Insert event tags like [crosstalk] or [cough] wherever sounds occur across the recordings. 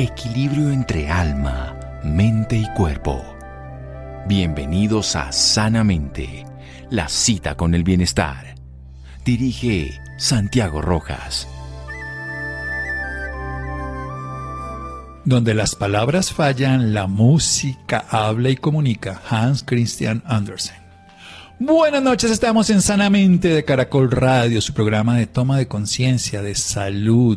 equilibrio entre alma, mente y cuerpo. Bienvenidos a Sanamente, la cita con el bienestar. Dirige Santiago Rojas. Donde las palabras fallan, la música habla y comunica. Hans Christian Andersen. Buenas noches, estamos en Sanamente de Caracol Radio, su programa de toma de conciencia, de salud,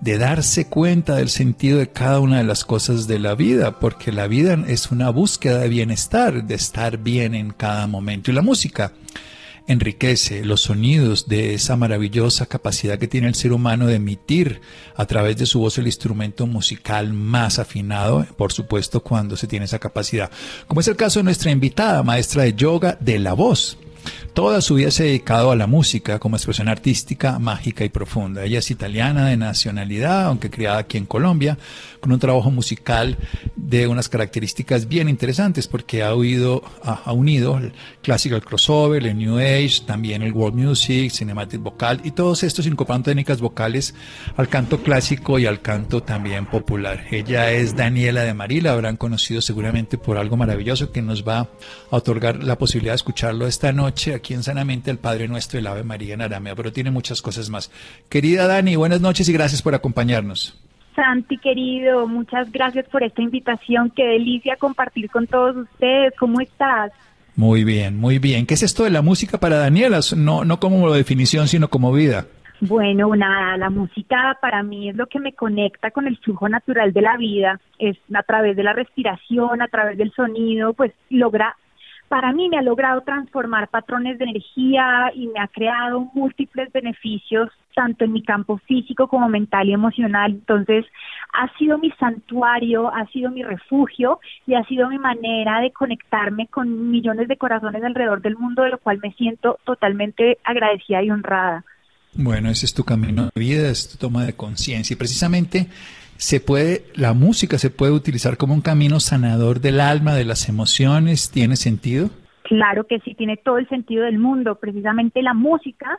de darse cuenta del sentido de cada una de las cosas de la vida, porque la vida es una búsqueda de bienestar, de estar bien en cada momento. Y la música enriquece los sonidos de esa maravillosa capacidad que tiene el ser humano de emitir a través de su voz el instrumento musical más afinado, por supuesto cuando se tiene esa capacidad, como es el caso de nuestra invitada, maestra de yoga de la voz. Toda su vida se ha dedicado a la música como expresión artística, mágica y profunda. Ella es italiana de nacionalidad, aunque criada aquí en Colombia, con un trabajo musical de unas características bien interesantes porque ha, oído, unido el classical crossover, el New Age, también el world music, cinematic vocal y todos estos incorporando técnicas vocales al canto clásico y al canto también popular. Ella es Daniela de Marí, la habrán conocido seguramente por algo maravilloso que nos va a otorgar la posibilidad de escucharlo esta noche aquí en Sanamente el Padre Nuestro, el Ave María en Aramea, pero tiene muchas cosas más. Querida Dani, buenas noches y gracias por acompañarnos. Santi, querido, muchas gracias por esta invitación. Qué delicia compartir con todos ustedes. ¿Cómo estás? Muy bien, muy bien. ¿Qué es esto de la música para Daniela? No, no como definición, sino como vida. Bueno, nada, la música para mí es lo que me conecta con el flujo natural de la vida, es a través de la respiración, a través del sonido, pues logra para mí me ha logrado transformar patrones de energía y me ha creado múltiples beneficios tanto en mi campo físico como mental y emocional. Entonces, ha sido mi santuario, ha sido mi refugio y ha sido mi manera de conectarme con millones de corazones alrededor del mundo, de lo cual me siento totalmente agradecida y honrada. Bueno, ese es tu camino de vida, es tu toma de conciencia y precisamente se puede, la música se puede utilizar como un camino sanador del alma, de las emociones, ¿tiene sentido? Claro que sí, tiene todo el sentido del mundo. Precisamente la música,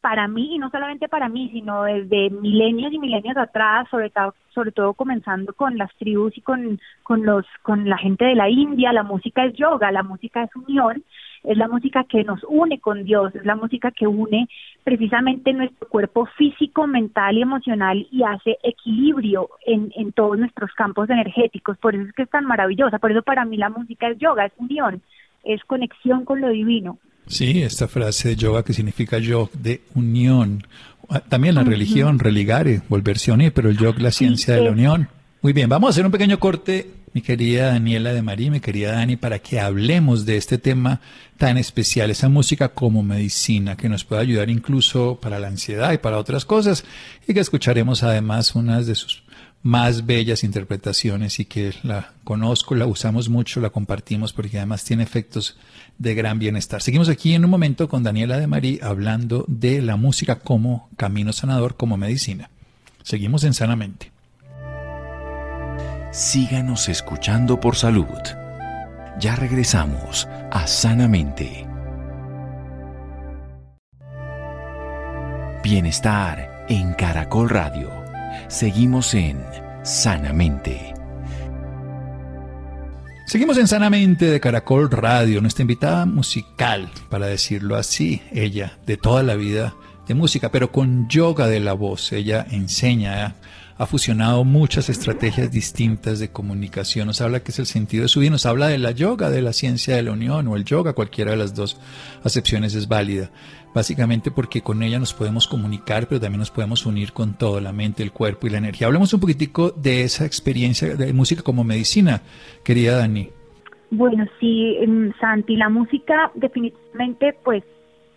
para mí, y no solamente para mí, sino desde milenios y milenios atrás, sobre todo, sobre todo comenzando con las tribus y con, con, los, con la gente de la India, la música es yoga, la música es unión, es la música que nos une con Dios, es la música que une precisamente nuestro cuerpo físico, mental y emocional y hace equilibrio en, en todos nuestros campos energéticos. Por eso es que es tan maravillosa, por eso para mí la música es yoga, es unión, es conexión con lo divino. Sí, esta frase de yoga que significa yo de unión. Ah, también la religión, religare, volverse a unir, pero el yoga la ciencia de la unión. Muy bien, vamos a hacer un pequeño corte mi querida Daniela de Marí, mi querida Dani, para que hablemos de este tema tan especial, esa música como medicina, que nos puede ayudar incluso para la ansiedad y para otras cosas, y que escucharemos además unas de sus más bellas interpretaciones y que la conozco, la usamos mucho, la compartimos porque además tiene efectos de gran bienestar. Seguimos aquí en un momento con Daniela de Marí hablando de la música como camino sanador, como medicina. Seguimos en Sanamente síganos escuchando por salud. Ya regresamos a Sanamente. Bienestar en Caracol Radio. Seguimos en Sanamente. Seguimos en Sanamente de Caracol Radio, nuestra invitada musical, para decirlo así, ella de toda la vida de música, pero con yoga de la voz. Ella enseña ha fusionado muchas estrategias distintas de comunicación. Nos habla que es el sentido de su vida, nos habla de la yoga, de la ciencia de la unión o el yoga, cualquiera de las dos acepciones es válida. Básicamente porque con ella nos podemos comunicar, pero también nos podemos unir con todo, la mente, el cuerpo y la energía. Hablemos un poquitico de esa experiencia de música como medicina, querida Dani. Bueno, sí, em, Santi, la música definitivamente pues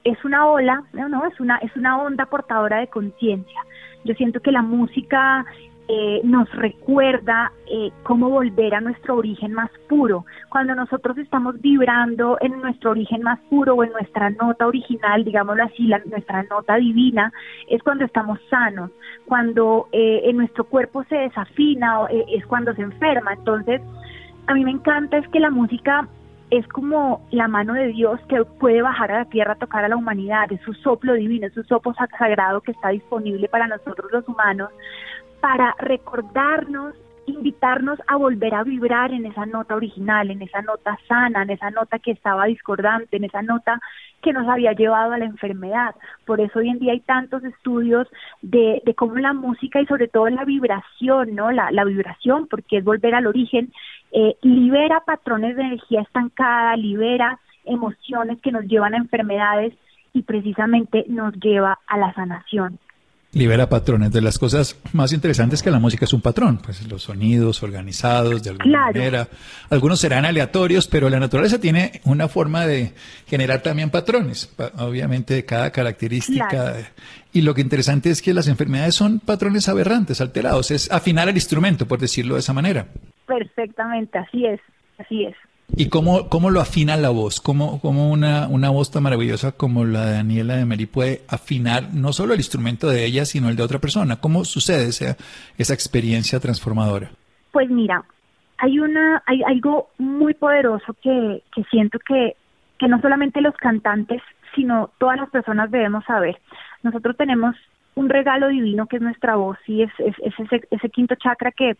es una ola, no, no, es una es una onda portadora de conciencia. Yo siento que la música eh, nos recuerda eh, cómo volver a nuestro origen más puro. Cuando nosotros estamos vibrando en nuestro origen más puro o en nuestra nota original, digámoslo así, la, nuestra nota divina, es cuando estamos sanos. Cuando eh, en nuestro cuerpo se desafina, es cuando se enferma. Entonces, a mí me encanta es que la música es como la mano de Dios que puede bajar a la tierra tocar a la humanidad, es su soplo divino, es su soplo sagrado que está disponible para nosotros los humanos, para recordarnos invitarnos a volver a vibrar en esa nota original, en esa nota sana, en esa nota que estaba discordante, en esa nota que nos había llevado a la enfermedad. Por eso hoy en día hay tantos estudios de, de cómo la música y sobre todo la vibración, ¿no? La, vibración, porque es volver al origen, eh, libera patrones de energía estancada, libera emociones que nos llevan a enfermedades y precisamente nos lleva a la sanación libera patrones. De las cosas más interesantes que la música es un patrón, pues los sonidos organizados de alguna manera. Algunos serán aleatorios, pero la naturaleza tiene una forma de generar también patrones, obviamente de cada característica. Y lo que interesante es que las enfermedades son patrones aberrantes, alterados, es afinar el instrumento, por decirlo de esa manera. Perfectamente, así es, así es. ¿Y cómo, cómo lo afina la voz? ¿Cómo, cómo una, una voz tan maravillosa como la de Daniela de Meri puede afinar no solo el instrumento de ella, sino el de otra persona? ¿Cómo sucede esa, esa experiencia transformadora? Pues mira, hay, una, hay algo muy poderoso que, que siento que, que no solamente los cantantes, sino todas las personas debemos saber. Nosotros tenemos un regalo divino que es nuestra voz y es, es, es ese, ese quinto chakra que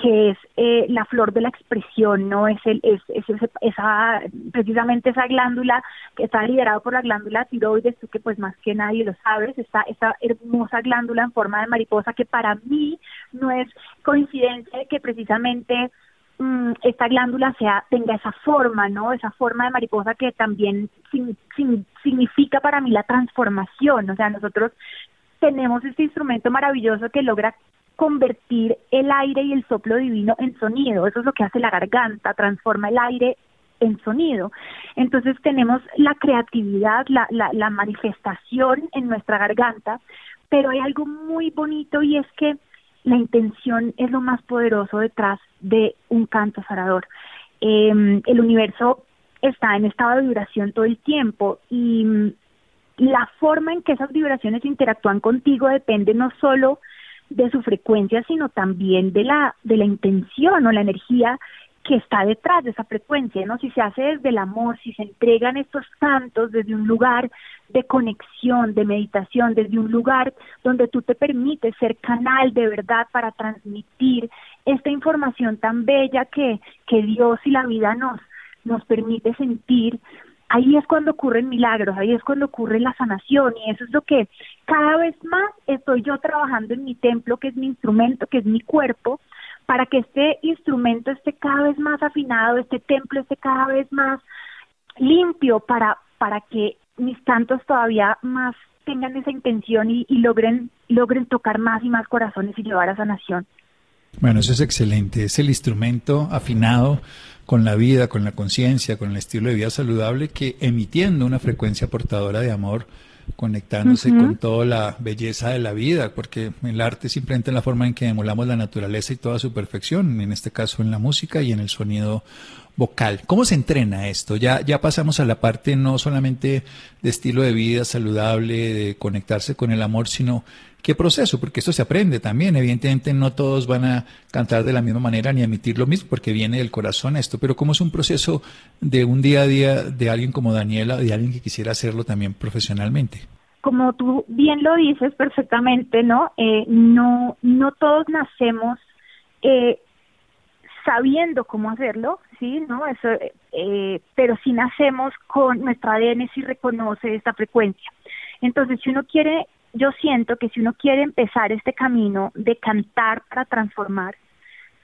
que es eh, la flor de la expresión, no es el es, esa precisamente esa glándula que está liderada por la glándula tiroides, tú que pues más que nadie lo sabes, está esa hermosa glándula en forma de mariposa que para mí no es coincidencia que precisamente mm, esta glándula sea tenga esa forma, ¿no? Esa forma de mariposa que también significa para mí la transformación, o sea, nosotros tenemos este instrumento maravilloso que logra convertir el aire y el soplo divino en sonido. Eso es lo que hace la garganta, transforma el aire en sonido. Entonces tenemos la creatividad, la, la, la manifestación en nuestra garganta, pero hay algo muy bonito y es que la intención es lo más poderoso detrás de un canto sarador. Eh, el universo está en estado de vibración todo el tiempo y mm, la forma en que esas vibraciones interactúan contigo depende no solo de su frecuencia, sino también de la, de la intención o la energía que está detrás de esa frecuencia, ¿no? Si se hace desde el amor, si se entregan estos cantos desde un lugar de conexión, de meditación, desde un lugar donde tú te permites ser canal de verdad para transmitir esta información tan bella que, que Dios y la vida nos, nos permite sentir, ahí es cuando ocurren milagros, ahí es cuando ocurre la sanación y eso es lo que cada vez más estoy yo trabajando en mi templo, que es mi instrumento, que es mi cuerpo, para que este instrumento esté cada vez más afinado, este templo esté cada vez más limpio para, para que mis cantos todavía más tengan esa intención y, y logren, logren tocar más y más corazones y llevar a sanación. Bueno, eso es excelente. Es el instrumento afinado con la vida, con la conciencia, con el estilo de vida saludable, que emitiendo una frecuencia portadora de amor, conectándose con toda la belleza de la vida, porque el arte simplemente es la forma en que emulamos la naturaleza y toda su perfección, en este caso en la música y en el sonido vocal. ¿Cómo se entrena esto? Ya, ya pasamos a la parte no solamente de estilo de vida saludable, de conectarse con el amor, sino qué proceso, porque esto se aprende también. Evidentemente no todos van a cantar de la misma manera ni emitir lo mismo, porque viene del corazón esto, pero cómo es un proceso de un día a día de alguien como Daniela, de alguien que quisiera hacerlo también profesionalmente. Como tú bien lo dices perfectamente, ¿no? Eh, no, no todos nacemos eh, sabiendo cómo hacerlo, sí, ¿no? Eso, eh, pero si nacemos con nuestro ADN si reconoce esta frecuencia. Entonces, si uno quiere yo siento que si uno quiere empezar este camino de cantar para transformar,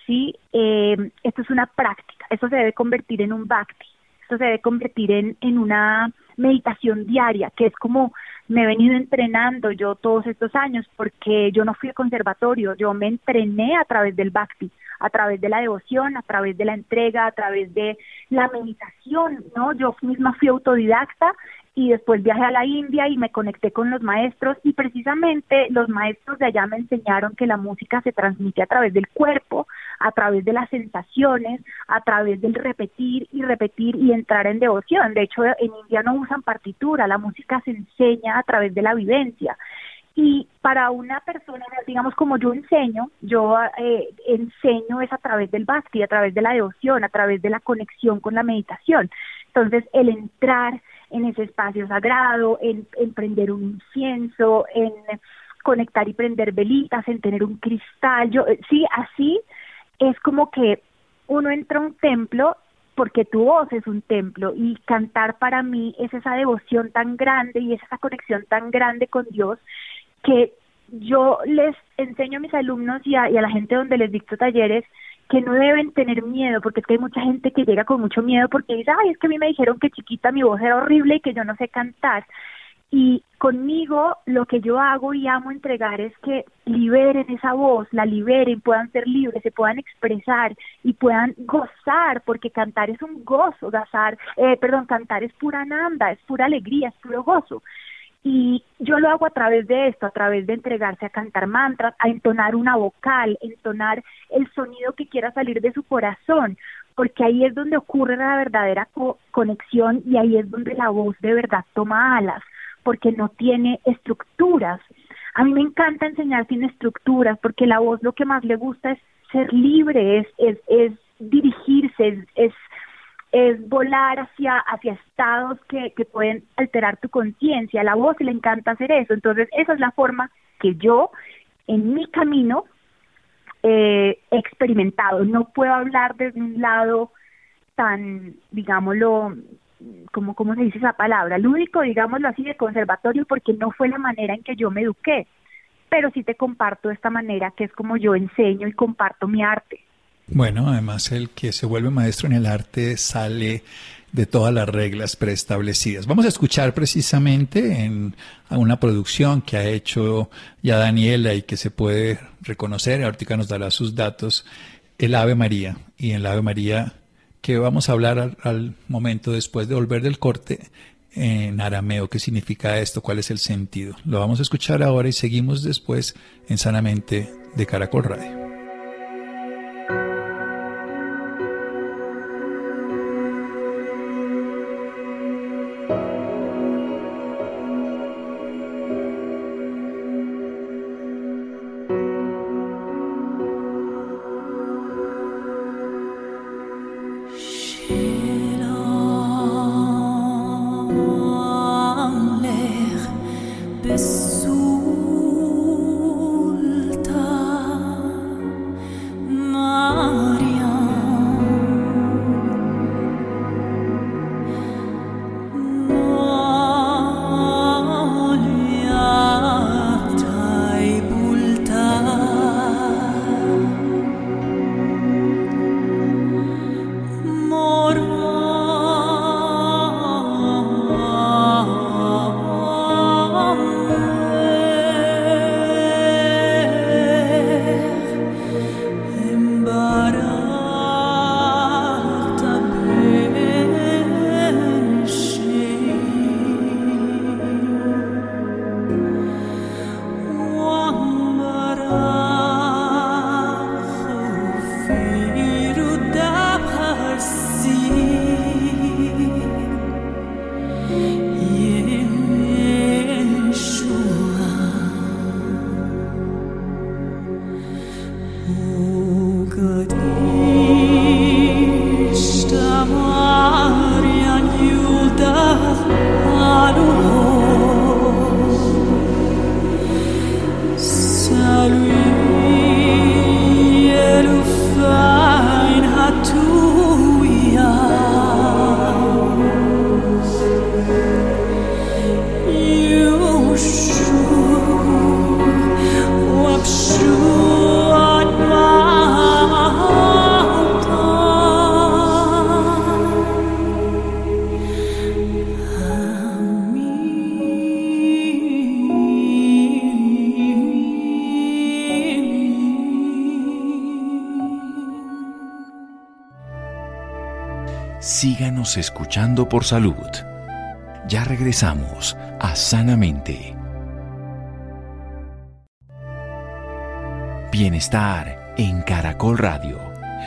sí, eh, esto es una práctica, esto se debe convertir en un bhakti, esto se debe convertir en, en una meditación diaria, que es como me he venido entrenando yo todos estos años, porque yo no fui al conservatorio, yo me entrené a través del bhakti, a través de la devoción, a través de la entrega, a través de la meditación, ¿no? Yo misma fui autodidacta y después viajé a la India y me conecté con los maestros y precisamente los maestros de allá me enseñaron que la música se transmite a través del cuerpo, a través de las sensaciones, a través del repetir y repetir y entrar en devoción. De hecho, en India no usan partitura, la música se enseña a través de la vivencia. Y para una persona, digamos como yo enseño, yo eh, enseño es a través del bhakti, a través de la devoción, a través de la conexión con la meditación. Entonces, el entrar en ese espacio sagrado, en, prender un incienso, en conectar y prender velitas, en tener un cristal. Yo, eh, sí, así es como que uno entra a un templo porque tu voz es un templo y cantar para mí es esa devoción tan grande y es esa conexión tan grande con Dios que yo les enseño a mis alumnos y a, y a la gente donde les dicto talleres que no deben tener miedo, porque es que hay mucha gente que llega con mucho miedo porque dice, ay, es que a mí me dijeron que chiquita mi voz era horrible y que yo no sé cantar. Y conmigo lo que yo hago y amo entregar es que liberen esa voz, la liberen, puedan ser libres, se puedan expresar y puedan gozar, porque cantar es un gozo, gozar, eh, perdón, cantar es pura nanda, es pura alegría, es puro gozo. Y yo lo hago a través de esto, a través de entregarse a cantar mantras, a entonar una vocal, entonar el sonido que quiera salir de su corazón, porque ahí es donde ocurre la verdadera conexión y ahí es donde la voz de verdad toma alas, porque no tiene estructuras. A mí me encanta enseñar sin estructuras, porque la voz lo que más le gusta es ser libre, es, es, es dirigirse, es es volar hacia, hacia estados que, que pueden alterar tu conciencia. La voz le encanta hacer eso. Entonces, esa es la forma que yo, en mi camino, eh, he experimentado. No puedo hablar desde un lado tan, digámoslo, como cómo se dice esa palabra, lúdico, digámoslo así, de conservatorio, porque no fue la manera en que yo me eduqué. Pero sí te comparto esta manera que es como yo enseño y comparto mi arte. Bueno, además el que se vuelve maestro en el arte sale de todas las reglas preestablecidas. Vamos a escuchar precisamente en una producción que ha hecho ya Daniela y que se puede reconocer, ahorita nos dará sus datos, el Ave María. Y en el Ave María, que vamos a hablar al, al momento después de volver del corte en arameo, qué significa esto, cuál es el sentido. Lo vamos a escuchar ahora y seguimos después en Sanamente de Caracol Radio. Escuchando por salud. Ya regresamos a Sanamente. Bienestar en Caracol Radio.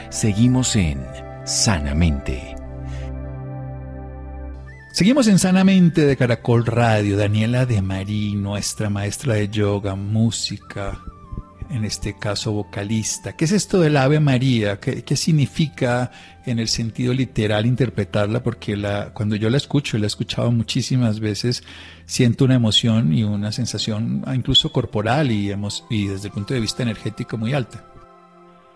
Seguimos en Sanamente. Seguimos en Sanamente de Caracol Radio. Daniela de Marí, nuestra maestra de yoga, música, en este caso vocalista. ¿Qué es esto del Ave María? ¿Qué, significa en el sentido literal interpretarla? Porque la, cuando yo la escucho, y la he escuchado muchísimas veces, siento una emoción y una sensación incluso corporal y, desde el punto de vista energético muy alta.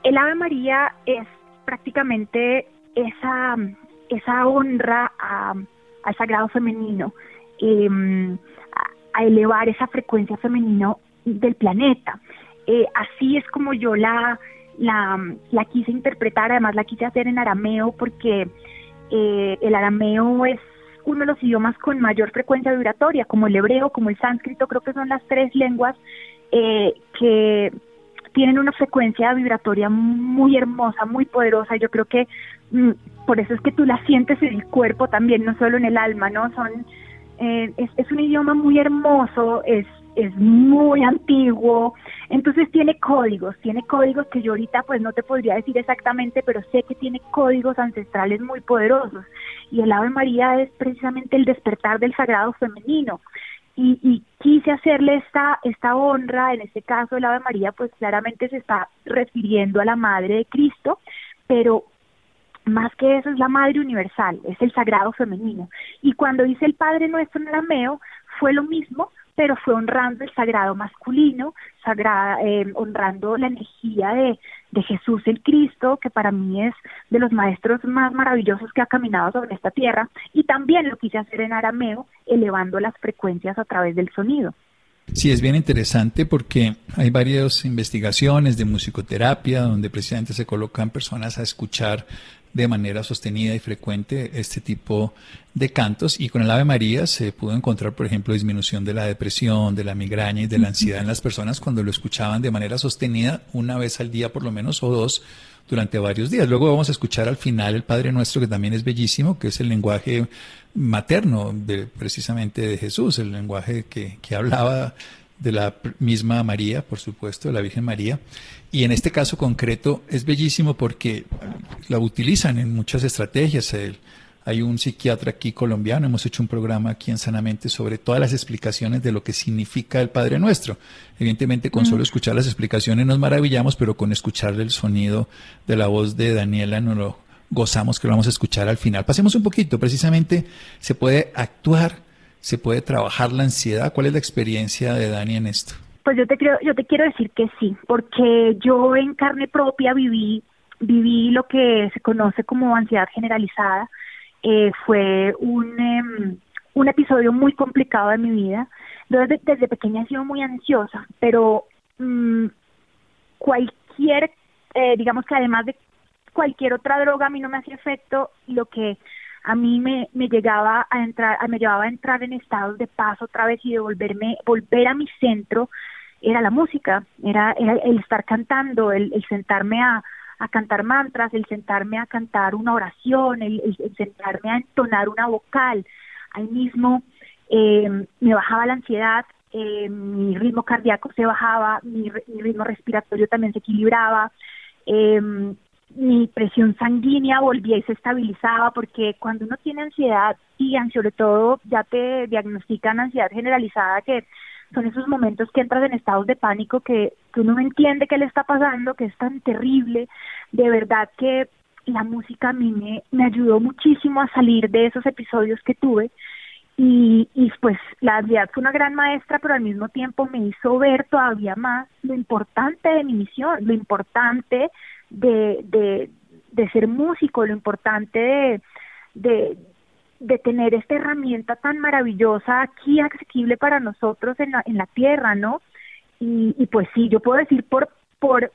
El Ave María es prácticamente esa, honra al sagrado femenino, em, a, elevar esa frecuencia femenina del planeta. Eh, así es como yo la, la, la, quise interpretar, además la quise hacer en arameo porque eh, el arameo es uno de los idiomas con mayor frecuencia vibratoria, como el hebreo, como el sánscrito, creo que son las tres lenguas eh, que tienen una frecuencia vibratoria muy hermosa, muy poderosa. Yo creo que mm, por eso es que tú la sientes en el cuerpo también, no solo en el alma, ¿no? Son, eh, es, es un idioma muy hermoso, es es muy antiguo, entonces tiene códigos, tiene códigos que yo ahorita pues no te podría decir exactamente, pero sé que tiene códigos ancestrales muy poderosos. Y el Ave María es precisamente el despertar del sagrado femenino. Y, y quise hacerle esta, esta honra, en este caso el Ave María pues claramente se está refiriendo a la Madre de Cristo, pero más que eso es la Madre Universal, es el sagrado femenino. Y cuando dice el Padre Nuestro en arameo, fue lo mismo, pero fue honrando el sagrado masculino, eh, honrando la energía de, de Jesús el Cristo, que para mí es de los maestros más maravillosos que ha caminado sobre esta tierra, y también lo quise hacer en arameo, elevando las frecuencias a través del sonido. Sí, es bien interesante porque hay varias investigaciones de musicoterapia donde precisamente se colocan personas a escuchar de manera sostenida y frecuente este tipo de cantos y con el Ave María se pudo encontrar, por ejemplo, disminución de la depresión, de la migraña y de la ansiedad en las personas cuando lo escuchaban de manera sostenida una vez al día por lo menos o dos durante varios días. Luego vamos a escuchar al final el Padre Nuestro que también es bellísimo, que es el lenguaje materno de precisamente de Jesús, el lenguaje que, que hablaba de la misma María, por supuesto, de la Virgen María. Y en este caso concreto es bellísimo porque la utilizan en muchas estrategias. Hay un psiquiatra aquí colombiano, hemos hecho un programa aquí en Sanamente sobre todas las explicaciones de lo que significa el Padre Nuestro. Evidentemente con solo escuchar las explicaciones nos maravillamos, pero con escuchar el sonido de la voz de Daniela no lo gozamos que lo vamos a escuchar al final. Pasemos un poquito, precisamente se puede actuar, se puede trabajar la ansiedad. ¿Cuál es la experiencia de Dani en esto? Pues yo te creo, yo te quiero decir que sí, porque yo en carne propia viví viví lo que se conoce como ansiedad generalizada. Eh, fue un em, un episodio muy complicado de mi vida. Desde, desde pequeña he sido muy ansiosa, pero mm, cualquier, eh, digamos que además de cualquier otra droga a mí no me hacía efecto, lo que a mí me, me llegaba a entrar, me llevaba a entrar en estados de paz otra vez y de volverme, volver a mi centro, era la música, era, el estar cantando, el, sentarme a, a, cantar mantras, el sentarme a cantar una oración, el, sentarme a entonar una vocal. Ahí mismo eh, me bajaba la ansiedad, eh, mi ritmo cardíaco se bajaba, mi, mi ritmo respiratorio también se equilibraba, eh, mi presión sanguínea volvía y se estabilizaba porque cuando uno tiene ansiedad y sobre todo ya te diagnostican ansiedad generalizada que son esos momentos que entras en estados de pánico que, que uno no entiende qué le está pasando, que es tan terrible, de verdad que la música a mí me, ayudó muchísimo a salir de esos episodios que tuve. Y, y pues la ansiedad fue una gran maestra, pero al mismo tiempo me hizo ver todavía más lo importante de mi misión, lo importante de, de, de ser músico, lo importante de, de tener esta herramienta tan maravillosa aquí accesible para nosotros en la, en la tierra, ¿no? Y, pues sí, yo puedo decir por, por,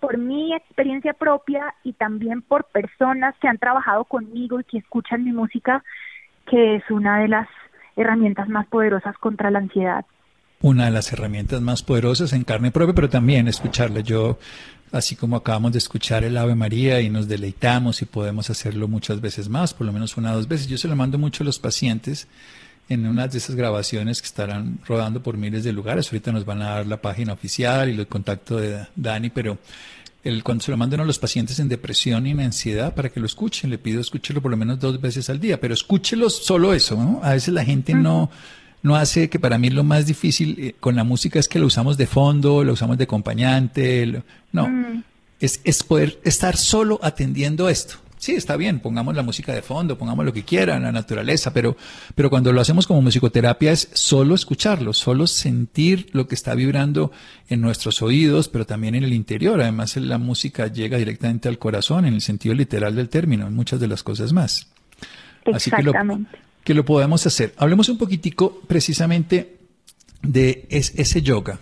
por mi experiencia propia y también por personas que han trabajado conmigo y que escuchan mi música, que es una de las herramientas más poderosas contra la ansiedad. Una de las herramientas más poderosas en carne propia, pero también escucharla. Yo así como acabamos de escuchar el Ave María y nos deleitamos y podemos hacerlo muchas veces más, por lo menos una o dos veces. Yo se lo mando mucho a los pacientes en una de esas grabaciones que estarán rodando por miles de lugares. Ahorita nos van a dar la página oficial y el contacto de Dani, pero el, cuando se lo mando a los pacientes en depresión y en ansiedad para que lo escuchen, le pido escúchelo por lo menos dos veces al día, pero escúchelo solo eso, ¿no? A veces la gente no no hace que para mí lo más difícil eh, con la música es que lo usamos de fondo, lo usamos de acompañante, no, mm. es, es poder estar solo atendiendo esto, sí, está bien, pongamos la música de fondo, pongamos lo que quieran, la naturaleza, pero, pero cuando lo hacemos como musicoterapia es solo escucharlo, solo sentir lo que está vibrando en nuestros oídos, pero también en el interior. Además, la música llega directamente al corazón en el sentido literal del término, en muchas de las cosas más. Así que lo, que lo podemos hacer. Hablemos un poquitico precisamente de ese yoga.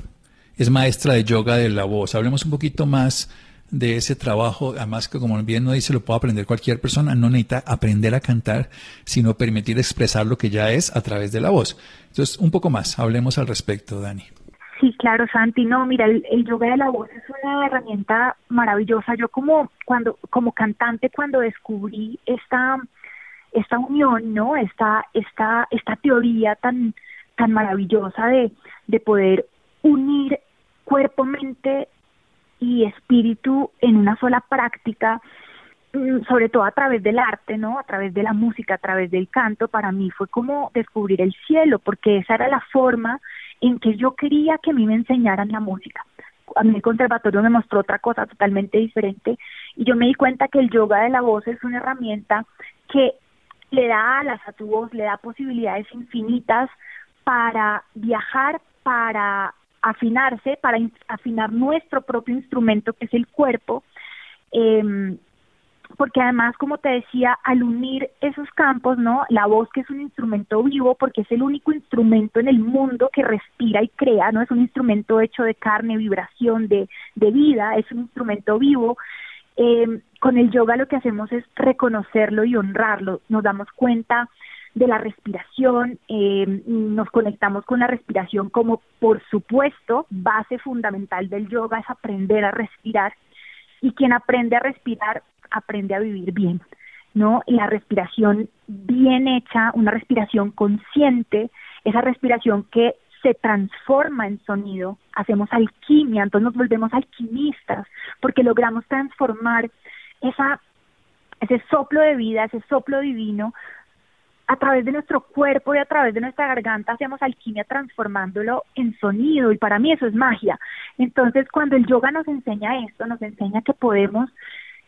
Es maestra de yoga de la voz. Hablemos un poquito más de ese trabajo, además que como bien no dice, lo puede aprender cualquier persona, no necesita aprender a cantar, sino permitir expresar lo que ya es a través de la voz. Entonces, un poco más, hablemos al respecto, Dani. Sí, claro, Santi. No, mira, el, yoga de la voz es una herramienta maravillosa. Yo como cuando como cantante cuando descubrí esta esta unión, ¿no? Esta esta esta teoría tan tan maravillosa de de poder unir cuerpo, mente y espíritu en una sola práctica, mm, sobre todo a través del arte, ¿no? A través de la música, a través del canto, para mí fue como descubrir el cielo, porque esa era la forma en que yo quería que a mí me enseñaran la música. A mí el conservatorio me mostró otra cosa totalmente diferente y yo me di cuenta que el yoga de la voz es una herramienta que le da alas a tu voz, le da posibilidades infinitas para viajar, para afinarse, para afinar nuestro propio instrumento, que es el cuerpo, eh, porque además, como te decía, al unir esos campos, ¿no? La voz que es un instrumento vivo, porque es el único instrumento en el mundo que respira y crea, ¿no? Es un instrumento hecho de carne, vibración, de, de vida, es un instrumento vivo. Eh, con el yoga lo que hacemos es reconocerlo y honrarlo. Nos damos cuenta de la respiración, eh, nos conectamos con la respiración como por supuesto base fundamental del yoga es aprender a respirar y quien aprende a respirar aprende a vivir bien, ¿no? Y la respiración bien hecha, una respiración consciente, esa respiración que se transforma en sonido, hacemos alquimia, entonces nos volvemos alquimistas porque logramos transformar esa ese soplo de vida, ese soplo divino a través de nuestro cuerpo y a través de nuestra garganta hacemos alquimia transformándolo en sonido y para mí eso es magia. Entonces cuando el yoga nos enseña esto, nos enseña que podemos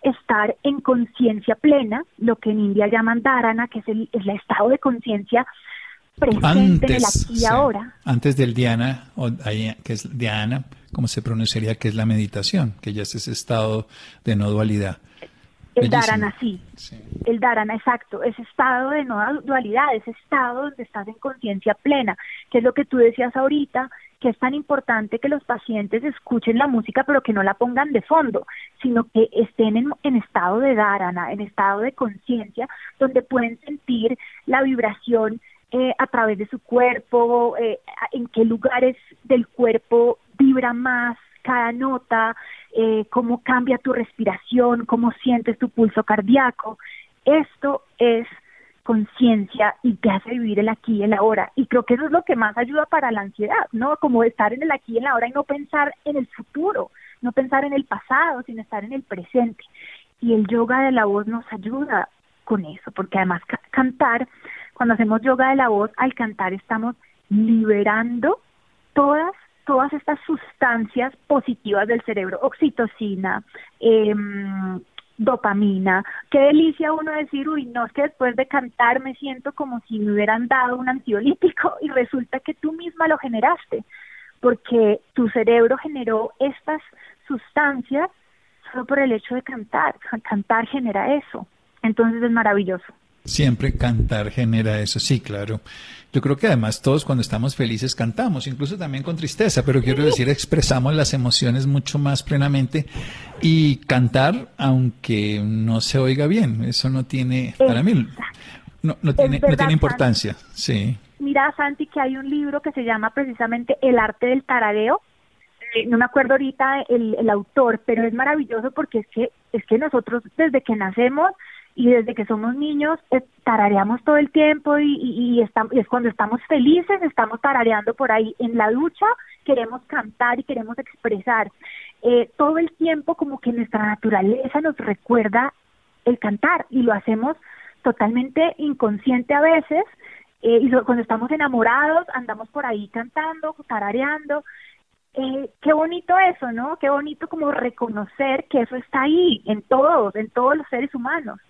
estar en conciencia plena, lo que en India llaman dharana, que es el, estado de conciencia presente en el aquí y ahora. Antes del dhyana, o que es dhyana, como se pronunciaría, que es la meditación, que ya es ese estado de no dualidad. El dharana, sí. El dharana, exacto. Ese estado de no dualidad, ese estado donde estás en conciencia plena, que es lo que tú decías ahorita, que es tan importante que los pacientes escuchen la música, pero que no la pongan de fondo, sino que estén en, estado de dharana, en estado de conciencia, donde pueden sentir la vibración eh, a través de su cuerpo, eh, en qué lugares del cuerpo vibra más cada nota, eh, cómo cambia tu respiración, cómo sientes tu pulso cardíaco. Esto es conciencia y te hace vivir el aquí y el ahora. Y creo que eso es lo que más ayuda para la ansiedad, ¿no? Como estar en el aquí y el ahora y no pensar en el futuro, no pensar en el pasado, sino estar en el presente. Y el yoga de la voz nos ayuda con eso, porque además cantar, cuando hacemos yoga de la voz, al cantar estamos liberando todas todas estas sustancias positivas del cerebro, oxitocina, em, dopamina. Qué delicia uno decir, uy, no, es que después de cantar me siento como si me hubieran dado un ansiolítico [laughs] y resulta que tú misma lo generaste, porque tu cerebro generó estas sustancias solo por el hecho de cantar. Cantar genera eso. Entonces es maravilloso. Siempre cantar genera eso, sí, claro. Yo creo que además todos cuando estamos felices cantamos, incluso también con tristeza, pero quiero decir, expresamos las emociones mucho más plenamente y cantar, aunque no se oiga bien, eso no tiene, para mí, no, no tiene, no tiene importancia, sí. Mira, Santi, que hay un libro que se llama precisamente El arte del tarareo, eh, no me acuerdo ahorita el, el autor, pero es maravilloso porque es que, es que nosotros desde que nacemos y desde que somos niños eh, tarareamos todo el tiempo y, y, es cuando estamos felices estamos tarareando por ahí en la ducha queremos cantar y queremos expresar eh, todo el tiempo como que nuestra naturaleza nos recuerda el cantar y lo hacemos totalmente inconsciente a veces eh, y cuando estamos enamorados andamos por ahí cantando tarareando eh, qué bonito eso, ¿no? Qué bonito como reconocer que eso está ahí en todos, en todos los seres humanos.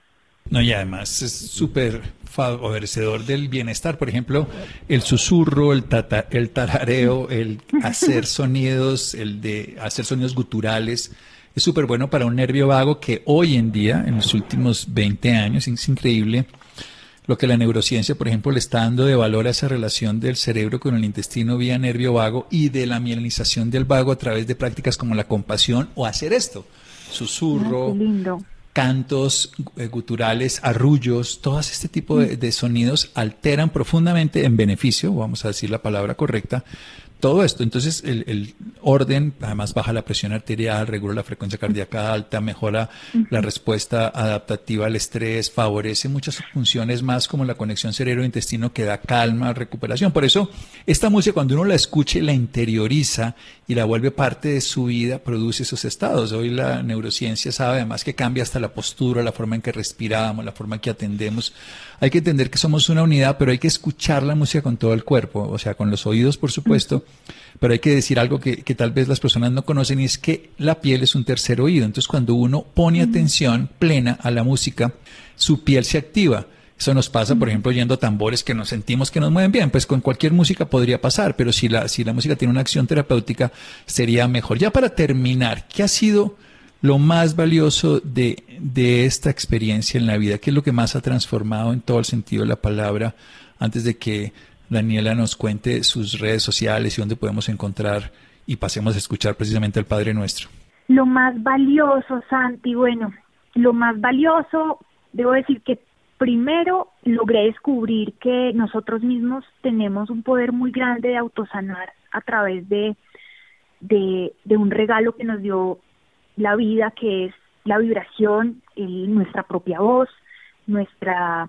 No, y además es súper favorecedor del bienestar. Por ejemplo, el susurro, el, tata, el tarareo, el hacer [laughs] sonidos, el de hacer sonidos guturales, es súper bueno para un nervio vago que hoy en día, en los últimos 20 años, es increíble lo que la neurociencia, por ejemplo, le está dando de valor a esa relación del cerebro con el intestino vía nervio vago y de la mielinización del vago a través de prácticas como la compasión o hacer esto, susurro, cantos eh, guturales, arrullos, todo este tipo de, de, sonidos alteran profundamente en beneficio, vamos a decir la palabra correcta, todo esto. Entonces, el, orden, además baja la presión arterial, regula la frecuencia cardíaca alta, mejora la respuesta adaptativa al estrés, favorece muchas funciones más como la conexión cerebro-intestino que da calma, recuperación. Por eso, esta música, cuando uno la escucha y la interioriza y la vuelve parte de su vida, produce esos estados. Hoy la neurociencia sabe además que cambia hasta la postura, la forma en que respiramos, la forma en que atendemos. Hay que entender que somos una unidad, pero hay que escuchar la música con todo el cuerpo, o sea, con los oídos, por supuesto pero hay que decir algo que, tal vez las personas no conocen y es que la piel es un tercer oído. Entonces cuando uno pone atención plena a la música, su piel se activa. Eso nos pasa, por ejemplo, oyendo tambores que nos sentimos que nos mueven bien. Pues con cualquier música podría pasar, pero si la, si la música tiene una acción terapéutica, sería mejor. Ya para terminar, ¿qué ha sido lo más valioso de, de esta experiencia en la vida? ¿Qué es lo que más ha transformado en todo el sentido de la palabra antes de que Daniela nos cuente sus redes sociales y dónde podemos encontrar y pasemos a escuchar precisamente al Padre Nuestro. Lo más valioso, Santi, bueno, lo más valioso, debo decir que primero logré descubrir que nosotros mismos tenemos un poder muy grande de autosanar a través de, de, un regalo que nos dio la vida, que es la vibración, nuestra propia voz, nuestra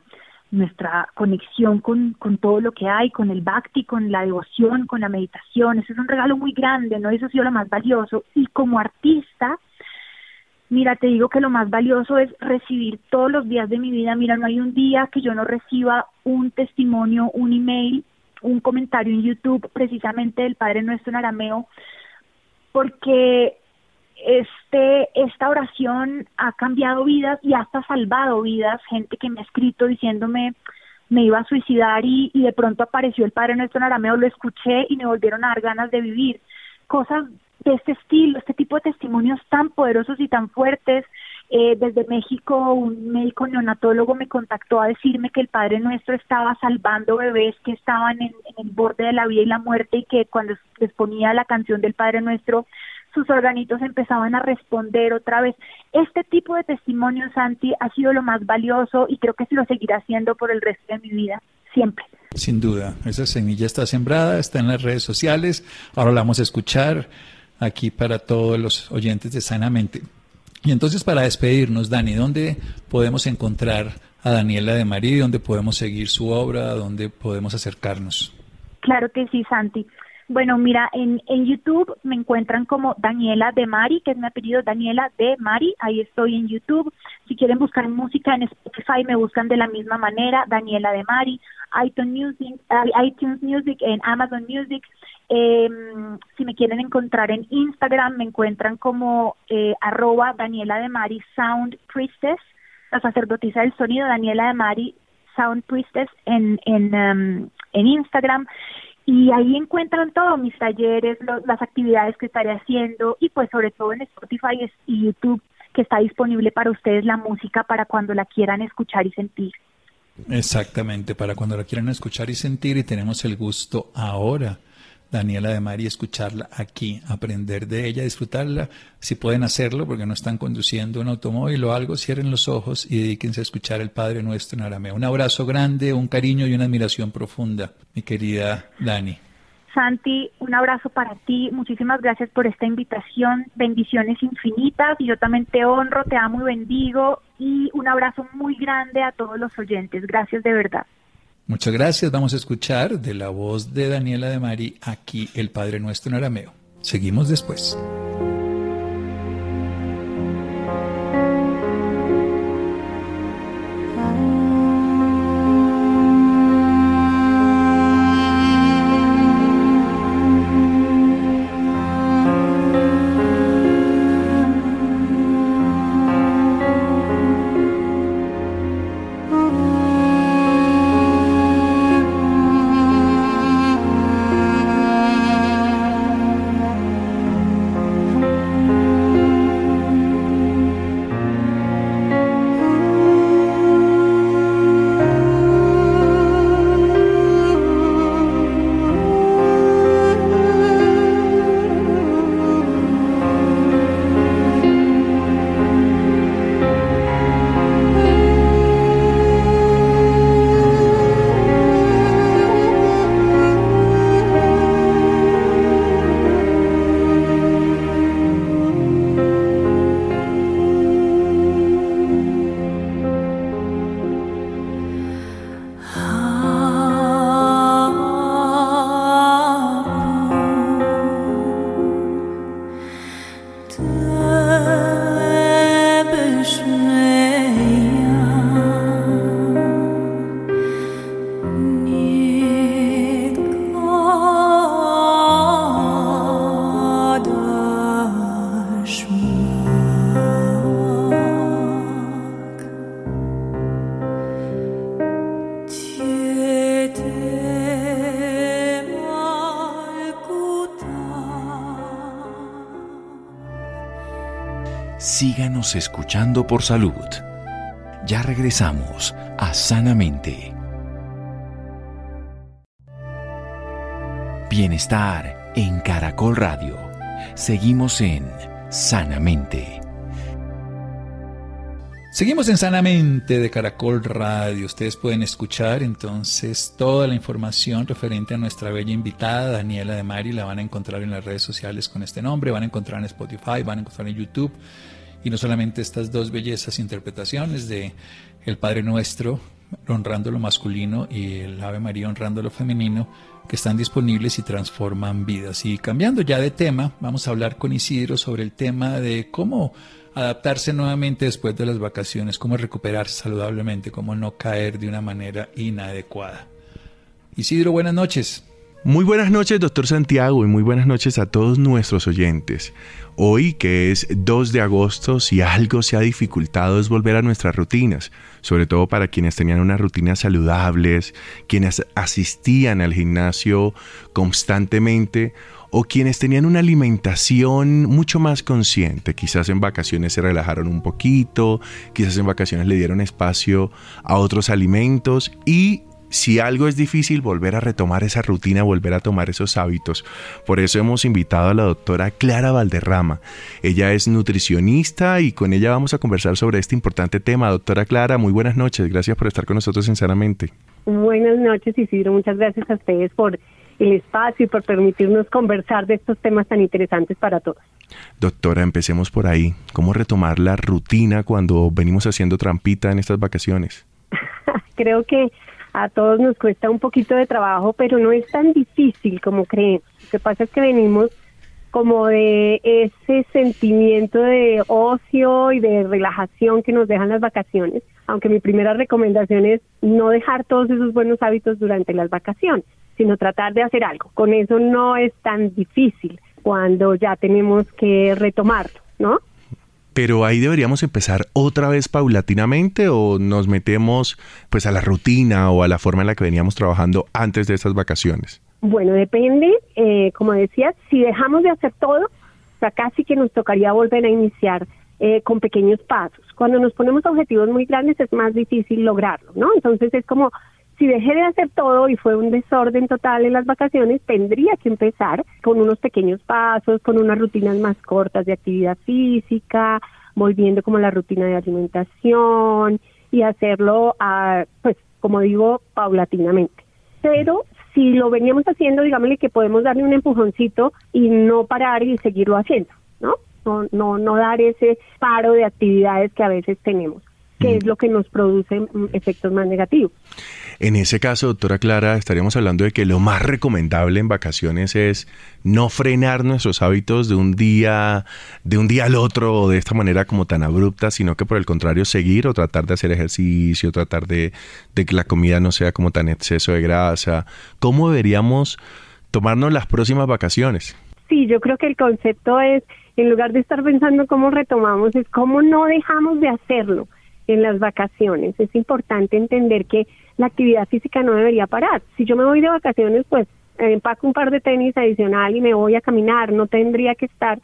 nuestra conexión con, con todo lo que hay, con el bhakti, con la devoción, con la meditación. Eso es un regalo muy grande, ¿no? Eso ha sido lo más valioso. Y como artista, mira, te digo que lo más valioso es recibir todos los días de mi vida. Mira, no hay un día que yo no reciba un testimonio, un email, un comentario en YouTube precisamente del Padre Nuestro en arameo, porque este, esta oración ha cambiado vidas y hasta salvado vidas, gente que me ha escrito diciéndome me iba a suicidar y, y de pronto apareció el Padre Nuestro en arameo, lo escuché y me volvieron a dar ganas de vivir. Cosas de este estilo, este tipo de testimonios tan poderosos y tan fuertes. Eh, desde México un médico neonatólogo me contactó a decirme que el Padre Nuestro estaba salvando bebés que estaban en, en el borde de la vida y la muerte y que cuando les ponía la canción del Padre Nuestro sus organitos empezaban a responder otra vez. Este tipo de testimonio, Santi, ha sido lo más valioso y creo que se lo seguirá haciendo por el resto de mi vida, siempre. Sin duda, esa semilla está sembrada, está en las redes sociales, ahora la vamos a escuchar aquí para todos los oyentes de Sanamente. Y entonces para despedirnos, Dani, ¿dónde podemos encontrar a Daniela de María? ¿Dónde podemos seguir su obra? ¿Dónde podemos acercarnos? Claro que sí, Santi. Bueno, mira, en, en YouTube me encuentran como Daniela de Mari, que es mi apellido Daniela de Mari, ahí estoy en YouTube. Si quieren buscar música en Spotify, me buscan de la misma manera, Daniela de Mari, iTunes Music, iTunes Music en Amazon Music. Eh, si me quieren encontrar en Instagram, me encuentran como eh, arroba Daniela de Mari Sound Priestess, la sacerdotisa del sonido, Daniela de Mari Sound Priestess en, en, um, en Instagram y ahí encuentran todos mis talleres, las actividades que estaré haciendo y pues sobre todo en Spotify y YouTube que está disponible para ustedes la música para cuando la quieran escuchar y sentir. Exactamente, para cuando la quieran escuchar y sentir y tenemos el gusto ahora Daniela de Mari, escucharla aquí, aprender de ella, disfrutarla. Si pueden hacerlo, porque no están conduciendo un automóvil o algo, cierren los ojos y dedíquense a escuchar el Padre Nuestro en arameo. Un abrazo grande, un cariño y una admiración profunda, mi querida Dani. Santi, un abrazo para ti. Muchísimas gracias por esta invitación. Bendiciones infinitas. Y yo también te honro, te amo y bendigo. Y un abrazo muy grande a todos los oyentes. Gracias de verdad. Muchas gracias. Vamos a escuchar de la voz de Daniela de Mari aquí el Padre Nuestro en arameo. Seguimos después. true. Escuchando por salud. Ya regresamos a Sanamente. Bienestar en Caracol Radio. Seguimos en Sanamente. Seguimos en Sanamente de Caracol Radio. Ustedes pueden escuchar entonces toda la información referente a nuestra bella invitada, Daniela de Mari. La van a encontrar en las redes sociales con este nombre, van a encontrar en Spotify, van a encontrar en YouTube y no solamente estas dos bellezas interpretaciones de el Padre Nuestro honrando lo masculino y el Ave María honrando lo femenino que están disponibles y transforman vidas. Y cambiando ya de tema, vamos a hablar con Isidro sobre el tema de cómo adaptarse nuevamente después de las vacaciones, cómo recuperarse saludablemente, cómo no caer de una manera inadecuada. Isidro, buenas noches. Muy buenas noches, doctor Santiago, y muy buenas noches a todos nuestros oyentes. Hoy, que es 2 de agosto, si algo se ha dificultado es volver a nuestras rutinas, sobre todo para quienes tenían unas rutinas saludables, quienes asistían al gimnasio constantemente o quienes tenían una alimentación mucho más consciente. Quizás en vacaciones se relajaron un poquito, quizás en vacaciones le dieron espacio a otros alimentos y si algo es difícil, volver a retomar esa rutina, volver a tomar esos hábitos. Por eso hemos invitado a la doctora Clara Valderrama. Ella es nutricionista y con ella vamos a conversar sobre este importante tema. Doctora Clara, muy buenas noches. Gracias por estar con nosotros sinceramente. Buenas noches, Isidro. Muchas gracias a ustedes por el espacio y por permitirnos conversar de estos temas tan interesantes para todos. Doctora, empecemos por ahí. ¿Cómo retomar la rutina cuando venimos haciendo trampita en estas vacaciones? [laughs] Creo que a todos nos cuesta un poquito de trabajo, pero no es tan difícil como creen. Lo que pasa es que venimos como de ese sentimiento de ocio y de relajación que nos dejan las vacaciones, aunque mi primera recomendación es no dejar todos esos buenos hábitos durante las vacaciones, sino tratar de hacer algo. Con eso no es tan difícil cuando ya tenemos que retomarlo, ¿no? Pero ahí deberíamos empezar otra vez paulatinamente o nos metemos pues a la rutina o a la forma en la que veníamos trabajando antes de estas vacaciones. Bueno, depende, eh, como decía, si dejamos de hacer todo, o sea, casi que nos tocaría volver a iniciar eh, con pequeños pasos. Cuando nos ponemos objetivos muy grandes es más difícil lograrlo, ¿no? Entonces es como, si dejé de hacer todo y fue un desorden total en las vacaciones, tendría que empezar con unos pequeños pasos, con unas rutinas más cortas de actividad física, volviendo como la rutina de alimentación y hacerlo, a, pues, como digo, paulatinamente. Pero si lo veníamos haciendo, digámosle que podemos darle un empujoncito y no parar y seguirlo haciendo, ¿no? No, no, no dar ese paro de actividades que a veces tenemos que es lo que nos produce mm, efectos más negativos. En ese caso, doctora Clara, estaríamos hablando de que lo más recomendable en vacaciones es no frenar nuestros hábitos de un día, de un día al otro o de esta manera como tan abrupta, sino que por el contrario seguir o tratar de hacer ejercicio, tratar de, de que la comida no sea como tan exceso de grasa. ¿Cómo deberíamos tomarnos las próximas vacaciones? Sí, yo creo que el concepto es, en lugar de estar pensando cómo retomamos, es cómo no dejamos de hacerlo en las vacaciones. Es importante entender que la actividad física no debería parar. Si yo me voy de vacaciones, pues empaco un par de tenis adicional y me voy a caminar. No tendría que estar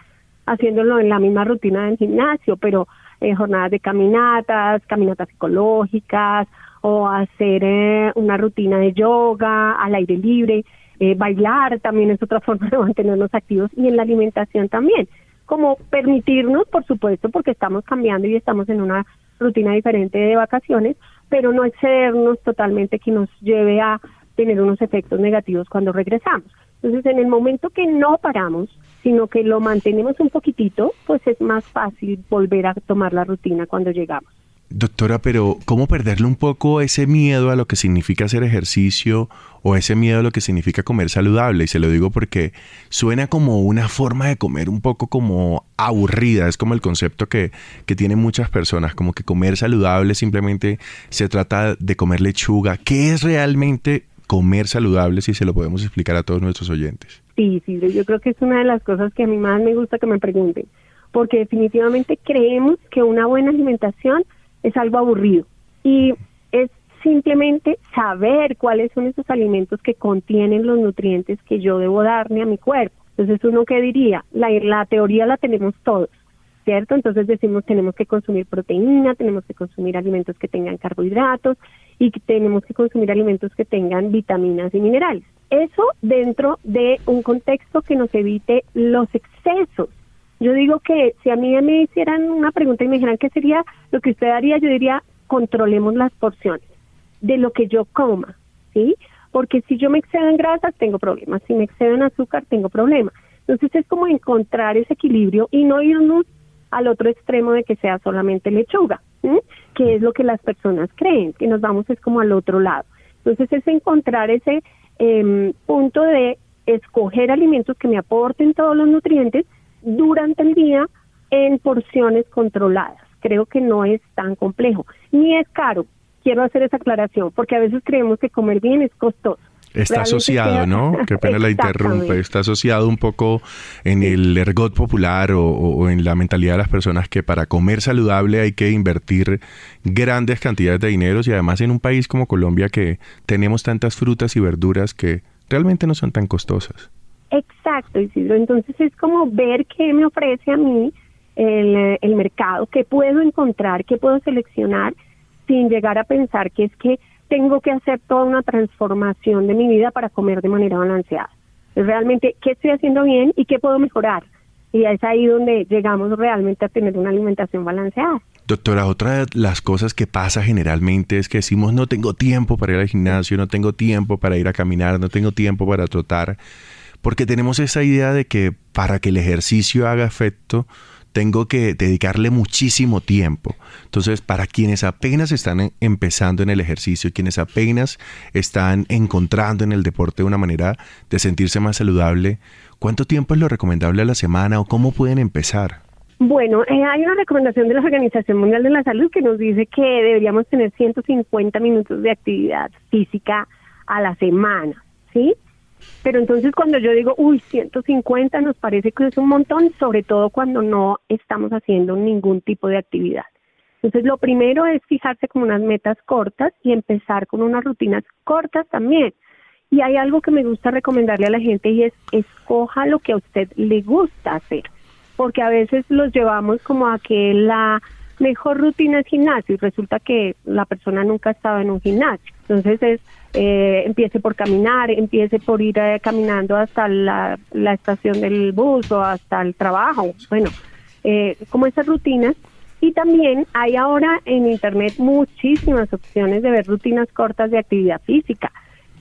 haciéndolo en la misma rutina del gimnasio, pero eh, jornadas de caminatas, caminatas ecológicas o hacer eh, una rutina de yoga al aire libre. Eh, bailar también es otra [laughs] forma de mantenernos activos y en la alimentación también como permitirnos, por supuesto, porque estamos cambiando y estamos en una rutina diferente de vacaciones, pero no excedernos totalmente que nos lleve a tener unos efectos negativos cuando regresamos. Entonces, en el momento que no paramos, sino que lo mantenemos un poquitito, pues es más fácil volver a tomar la rutina cuando llegamos. Doctora, pero ¿cómo perderle un poco ese miedo a lo que significa hacer ejercicio o ese miedo a lo que significa comer saludable? Y se lo digo porque suena como una forma de comer un poco como aburrida, es como el concepto que, que tienen muchas personas, como que comer saludable simplemente se trata de comer lechuga. ¿Qué es realmente comer saludable si se lo podemos explicar a todos nuestros oyentes? Sí, sí, yo creo que es una de las cosas que a mí más me gusta que me pregunten, porque definitivamente creemos que una buena alimentación es algo aburrido y es simplemente saber cuáles son esos alimentos que contienen los nutrientes que yo debo darme a mi cuerpo. Entonces, uno que diría, la, la teoría la tenemos todos, ¿cierto? Entonces decimos tenemos que consumir proteína, tenemos que consumir alimentos que tengan carbohidratos y tenemos que consumir alimentos que tengan vitaminas y minerales. Eso dentro de un contexto que nos evite los excesos. Yo digo que si a mí me hicieran una pregunta y me dijeran qué sería lo que usted haría, yo diría controlemos las porciones de lo que yo coma, ¿sí? Porque si yo me excedo en grasas, tengo problemas. Si me excedo en azúcar, tengo problemas. Entonces es como encontrar ese equilibrio y no irnos al otro extremo de que sea solamente lechuga, que es lo que las personas creen, que nos vamos es como al otro lado. Entonces es encontrar ese eh, punto de escoger alimentos que me aporten todos los nutrientes durante el día en porciones controladas. Creo que no es tan complejo, ni es caro. Quiero hacer esa aclaración, porque a veces creemos que comer bien es costoso. Está asociado, ¿no? Qué pena la [laughs] interrumpe. Está asociado un poco en el ergot popular o, en la mentalidad de las personas que para comer saludable hay que invertir grandes cantidades de dinero y además en un país como Colombia que tenemos tantas frutas y verduras que realmente no son tan costosas. Exacto, Isidro. Entonces es como ver qué me ofrece a mí el, mercado, qué puedo encontrar, qué puedo seleccionar, sin llegar a pensar que es que tengo que hacer toda una transformación de mi vida para comer de manera balanceada. Realmente qué estoy haciendo bien y qué puedo mejorar. Y es ahí donde llegamos realmente a tener una alimentación balanceada. Doctora, otra de las cosas que pasa generalmente es que decimos no tengo tiempo para ir al gimnasio, no tengo tiempo para ir a caminar, no tengo tiempo para trotar porque tenemos esa idea de que para que el ejercicio haga efecto, tengo que dedicarle muchísimo tiempo. Entonces, para quienes apenas están empezando en el ejercicio, quienes apenas están encontrando en el deporte una manera de sentirse más saludable, ¿cuánto tiempo es lo recomendable a la semana o cómo pueden empezar? Bueno, eh, hay una recomendación de la Organización Mundial de la Salud que nos dice que deberíamos tener 150 minutos de actividad física a la semana, ¿sí? Pero entonces cuando yo digo, uy, 150 nos parece que es un montón, sobre todo cuando no estamos haciendo ningún tipo de actividad. Entonces lo primero es fijarse con unas metas cortas y empezar con unas rutinas cortas también. Y hay algo que me gusta recomendarle a la gente y es escoja lo que a usted le gusta hacer, porque a veces los llevamos como a que la mejor rutina es gimnasio y resulta que la persona nunca estaba en un gimnasio. Entonces es eh, empiece por caminar, empiece por ir eh, caminando hasta la, estación del bus o hasta el trabajo, bueno, eh, como esas rutinas. Y también hay ahora en Internet muchísimas opciones de ver rutinas cortas de actividad física,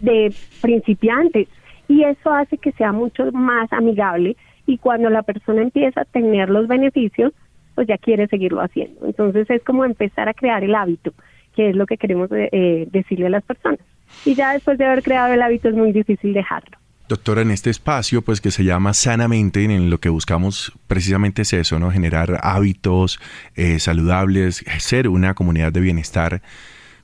de principiantes, y eso hace que sea mucho más amigable y cuando la persona empieza a tener los beneficios, pues ya quiere seguirlo haciendo. Entonces es como empezar a crear el hábito, que es lo que queremos decirle a las personas y ya después de haber creado el hábito es muy difícil dejarlo. Doctora, en este espacio, pues que se llama Sanamente, en lo que buscamos precisamente es eso, ¿no? Generar hábitos eh, saludables, ser una comunidad de bienestar.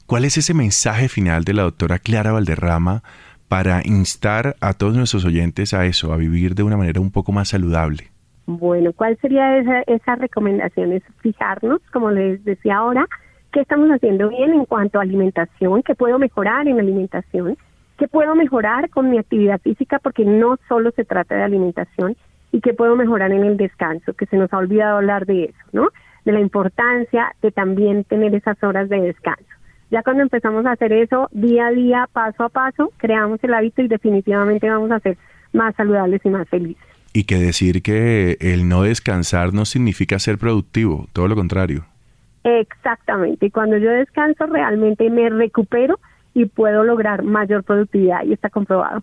¿Cuál es ese mensaje final de la doctora Clara Valderrama para instar a todos nuestros oyentes a eso, a vivir de una manera un poco más saludable? Bueno, ¿cuál sería esa, recomendación? Es fijarnos, como les decía ahora, qué estamos haciendo bien en cuanto a alimentación, qué puedo mejorar en alimentación, qué puedo mejorar con mi actividad física, porque no solo se trata de alimentación, y qué puedo mejorar en el descanso, que se nos ha olvidado hablar de eso, ¿no? De la importancia de también tener esas horas de descanso. Ya cuando empezamos a hacer eso día a día, paso a paso, creamos el hábito y definitivamente vamos a ser más saludables y más felices. Y que decir que el no descansar no significa ser productivo, todo lo contrario. Exactamente, y cuando yo descanso realmente me recupero y puedo lograr mayor productividad y está comprobado.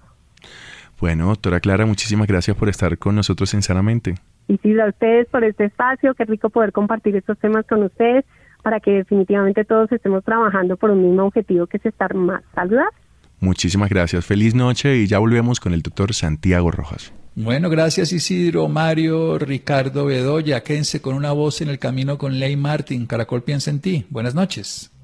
Bueno, doctora Clara, muchísimas gracias por estar con nosotros en Sanamente. Y sí, a ustedes por este espacio, qué rico poder compartir estos temas con ustedes, para que definitivamente todos estemos trabajando por un mismo objetivo que es estar más saludables. Muchísimas gracias. Feliz noche y ya volvemos con el doctor Santiago Rojas. Bueno, gracias Isidro, Mario, Ricardo Bedoya. Quédense con una voz en el camino con Ley Martin. Caracol piensa en ti. Buenas noches.